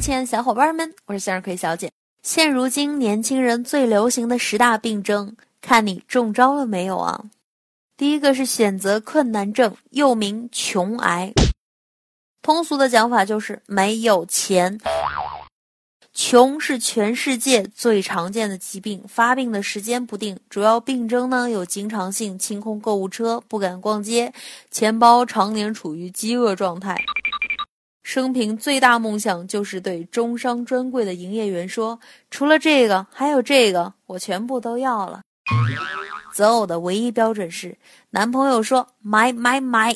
亲爱的小伙伴们，我是向日葵小姐。现如今年轻人最流行的十大病症，看你中招了没有啊？第一个是选择困难症，又名穷癌。通俗的讲法就是没有钱。穷是全世界最常见的疾病，发病的时间不定，主要病征呢有经常性清空购物车，不敢逛街，钱包常年处于饥饿状态。生平最大梦想就是对中商专柜的营业员说：“除了这个，还有这个，我全部都要了。”择偶的唯一标准是男朋友说：“买买买。”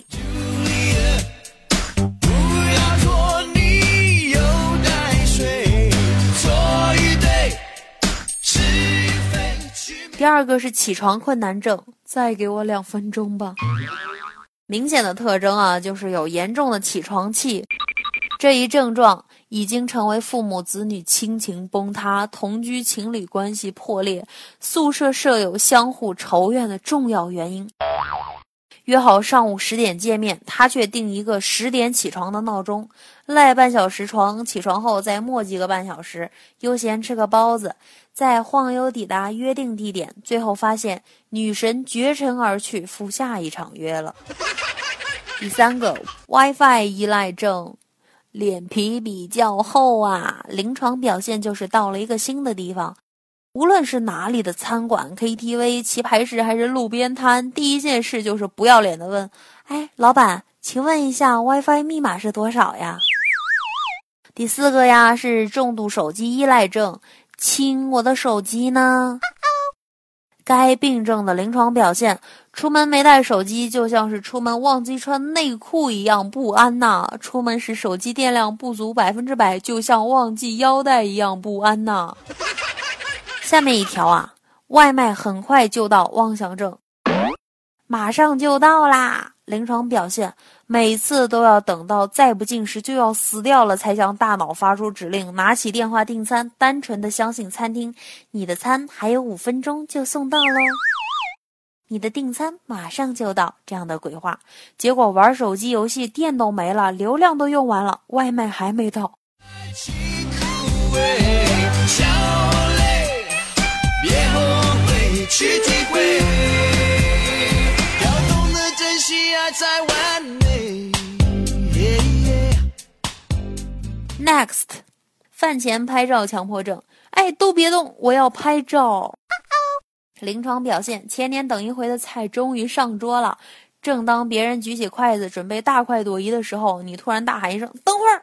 第二个是起床困难症，再给我两分钟吧。明显的特征啊，就是有严重的起床气。这一症状已经成为父母子女亲情崩塌、同居情侣关系破裂、宿舍舍友相互仇怨的重要原因。约好上午十点见面，他却定一个十点起床的闹钟，赖半小时床，起床后再磨叽个半小时，悠闲吃个包子，再晃悠抵达约定地点，最后发现女神绝尘而去，赴下一场约了。第三个 WiFi 依赖症。脸皮比较厚啊，临床表现就是到了一个新的地方，无论是哪里的餐馆、KTV、棋牌室还是路边摊，第一件事就是不要脸的问：“哎，老板，请问一下 WiFi 密码是多少呀？”第四个呀是重度手机依赖症，亲，我的手机呢？该病症的临床表现：出门没带手机，就像是出门忘记穿内裤一样不安呐；出门时手机电量不足百分之百，就像忘记腰带一样不安呐。下面一条啊，外卖很快就到，妄想症，马上就到啦。临床表现。每次都要等到再不进食就要死掉了，才向大脑发出指令，拿起电话订餐，单纯的相信餐厅，你的餐还有五分钟就送到喽，你的订餐马上就到，这样的鬼话。结果玩手机游戏电都没了，流量都用完了，外卖还没到。去体 Next，饭前拍照强迫症。哎，都别动，我要拍照。临床表现：千年等一回的菜终于上桌了。正当别人举起筷子准备大快朵颐的时候，你突然大喊一声：“等会儿！”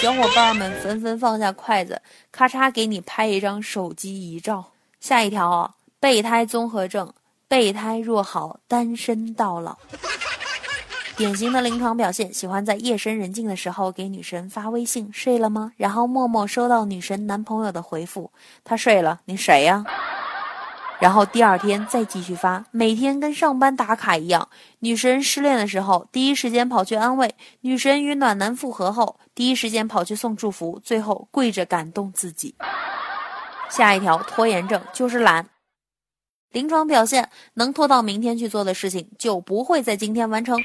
小伙伴们纷纷放下筷子，咔嚓给你拍一张手机遗照。下一条啊，备胎综合症：备胎若好，单身到老。典型的临床表现，喜欢在夜深人静的时候给女神发微信：“睡了吗？”然后默默收到女神男朋友的回复：“他睡了，你谁呀？” 然后第二天再继续发，每天跟上班打卡一样。女神失恋的时候，第一时间跑去安慰；女神与暖男复合后，第一时间跑去送祝福，最后跪着感动自己。下一条拖延症就是懒。临床表现，能拖到明天去做的事情，就不会在今天完成。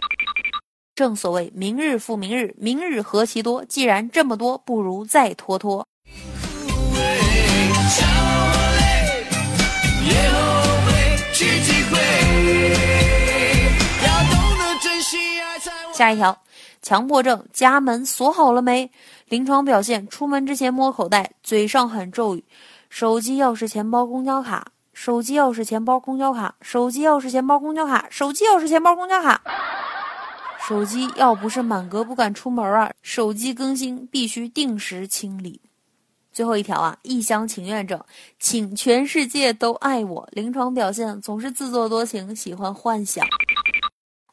正所谓明日复明日，明日何其多。既然这么多，不如再拖拖。下一条，强迫症，家门锁好了没？临床表现：出门之前摸口袋，嘴上喊咒语：手机、钥匙、钱包、公交卡；手机、钥匙、钱包、公交卡；手机、钥匙、钱包、公交卡；手机、钥匙、钱包、公交卡。手机要不是满格不敢出门啊，手机更新必须定时清理。最后一条啊，一厢情愿者，请全世界都爱我。临床表现总是自作多情，喜欢幻想。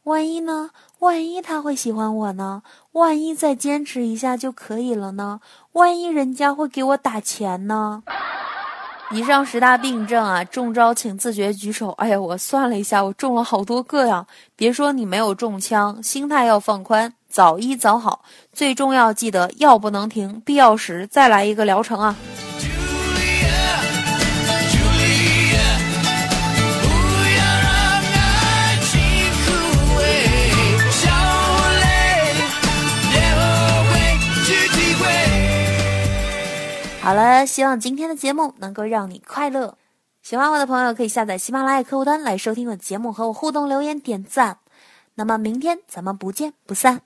万一呢？万一他会喜欢我呢？万一再坚持一下就可以了呢？万一人家会给我打钱呢？以上十大病症啊，中招请自觉举手。哎呀，我算了一下，我中了好多个呀！别说你没有中枪，心态要放宽，早医早好，最重要记得药不能停，必要时再来一个疗程啊！希望今天的节目能够让你快乐。喜欢我的朋友可以下载喜马拉雅客户端来收听我的节目，和我互动、留言、点赞。那么明天咱们不见不散。